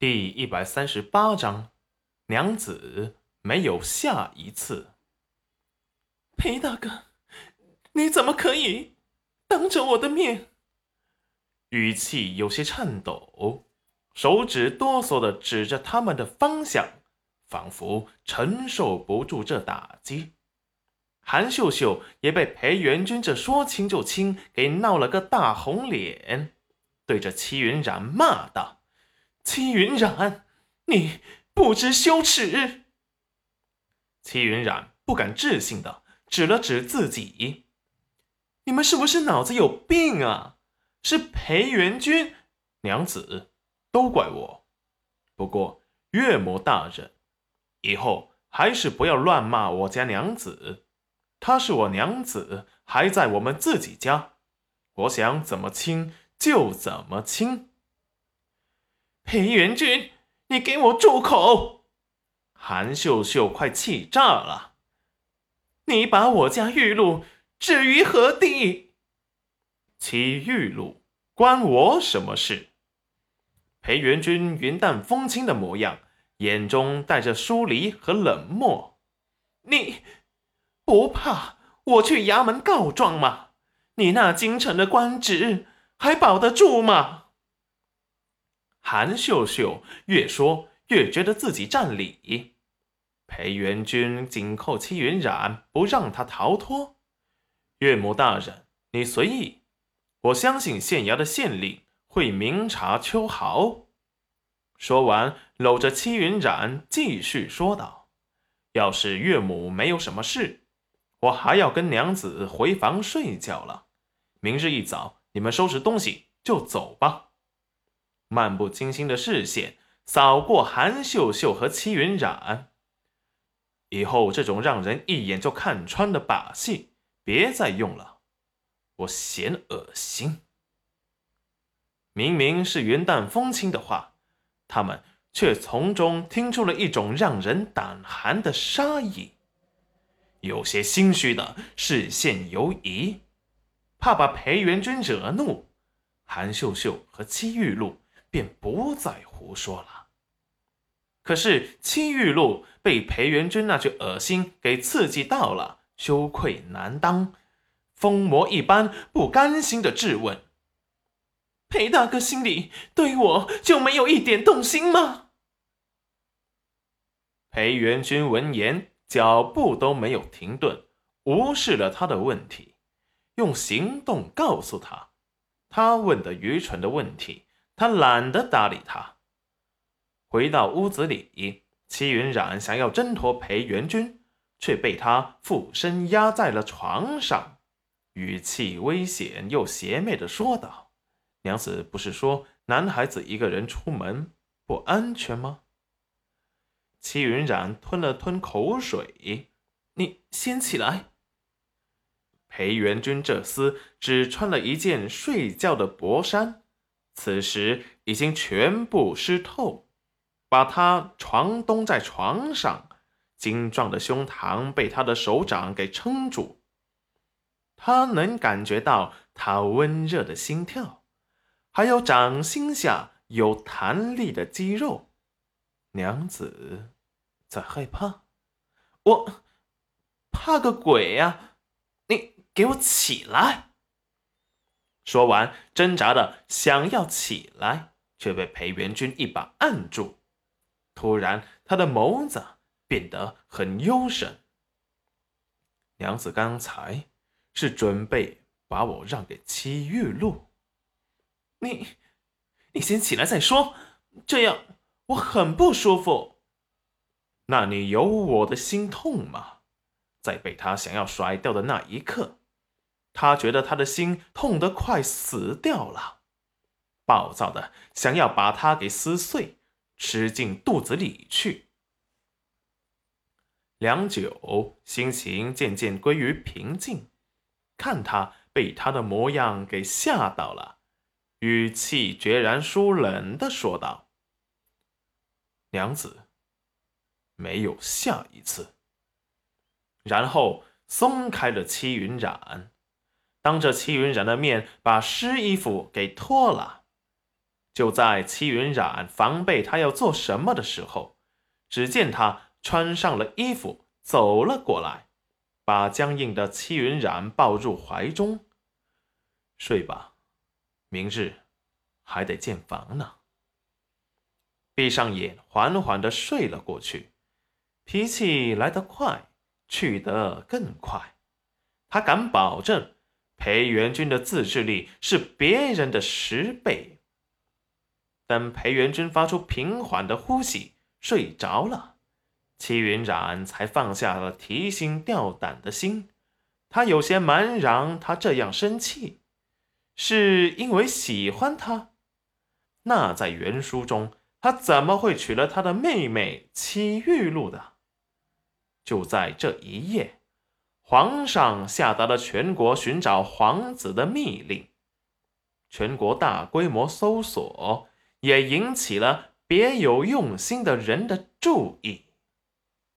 第一百三十八章，娘子没有下一次。裴大哥，你怎么可以当着我的面？语气有些颤抖，手指哆嗦的指着他们的方向，仿佛承受不住这打击。韩秀秀也被裴元君这说亲就亲给闹了个大红脸，对着齐云染骂道。戚云染，你不知羞耻！戚云染不敢置信的指了指自己：“你们是不是脑子有病啊？是裴元君娘子，都怪我。不过岳母大人，以后还是不要乱骂我家娘子。她是我娘子，还在我们自己家，我想怎么亲就怎么亲。”裴元君，你给我住口！韩秀秀快气炸了。你把我家玉露置于何地？其玉露关我什么事？裴元君云淡风轻的模样，眼中带着疏离和冷漠。你不怕我去衙门告状吗？你那京城的官职还保得住吗？韩秀秀越说越觉得自己占理，裴元君紧扣戚云染，不让他逃脱。岳母大人，你随意，我相信县衙的县令会明察秋毫。说完，搂着戚云染继续说道：“要是岳母没有什么事，我还要跟娘子回房睡觉了。明日一早，你们收拾东西就走吧。”漫不经心的视线扫过韩秀秀和齐云染，以后这种让人一眼就看穿的把戏别再用了，我嫌恶心。明明是云淡风轻的话，他们却从中听出了一种让人胆寒的杀意。有些心虚的视线游移，怕把裴元君惹怒，韩秀秀和戚玉露。便不再胡说了。可是戚玉露被裴元君那句恶心给刺激到了，羞愧难当，疯魔一般不甘心的质问：“裴大哥心里对我就没有一点动心吗？”裴元君闻言，脚步都没有停顿，无视了他的问题，用行动告诉他，他问的愚蠢的问题。他懒得搭理他。回到屋子里，戚云染想要挣脱裴元君，却被他附身压在了床上，语气危险又邪魅的说道：“娘子不是说男孩子一个人出门不安全吗？”戚云染吞了吞口水：“你先起来。”裴元君这厮只穿了一件睡觉的薄衫。此时已经全部湿透，把他床东在床上，精壮的胸膛被他的手掌给撑住。他能感觉到他温热的心跳，还有掌心下有弹力的肌肉。娘子在害怕，我怕个鬼呀！你给我起来！说完，挣扎的想要起来，却被裴元君一把按住。突然，他的眸子变得很幽深。娘子刚才是准备把我让给戚玉露？你，你先起来再说，这样我很不舒服。那你有我的心痛吗？在被他想要甩掉的那一刻。他觉得他的心痛得快死掉了，暴躁的想要把他给撕碎，吃进肚子里去。良久，心情渐渐归于平静，看他被他的模样给吓到了，语气决然疏冷的说道：“娘子，没有下一次。”然后松开了戚云染。当着齐云染的面把湿衣服给脱了，就在戚云染防备他要做什么的时候，只见他穿上了衣服走了过来，把僵硬的戚云染抱入怀中。睡吧，明日还得建房呢。闭上眼，缓缓的睡了过去。脾气来得快，去得更快。他敢保证，裴元君的自制力是别人的十倍。等裴元君发出平缓的呼吸，睡着了，齐云染才放下了提心吊胆的心。他有些茫然，他这样生气，是因为喜欢他？那在原书中。他怎么会娶了他的妹妹戚玉露的？就在这一夜，皇上下达了全国寻找皇子的密令，全国大规模搜索，也引起了别有用心的人的注意。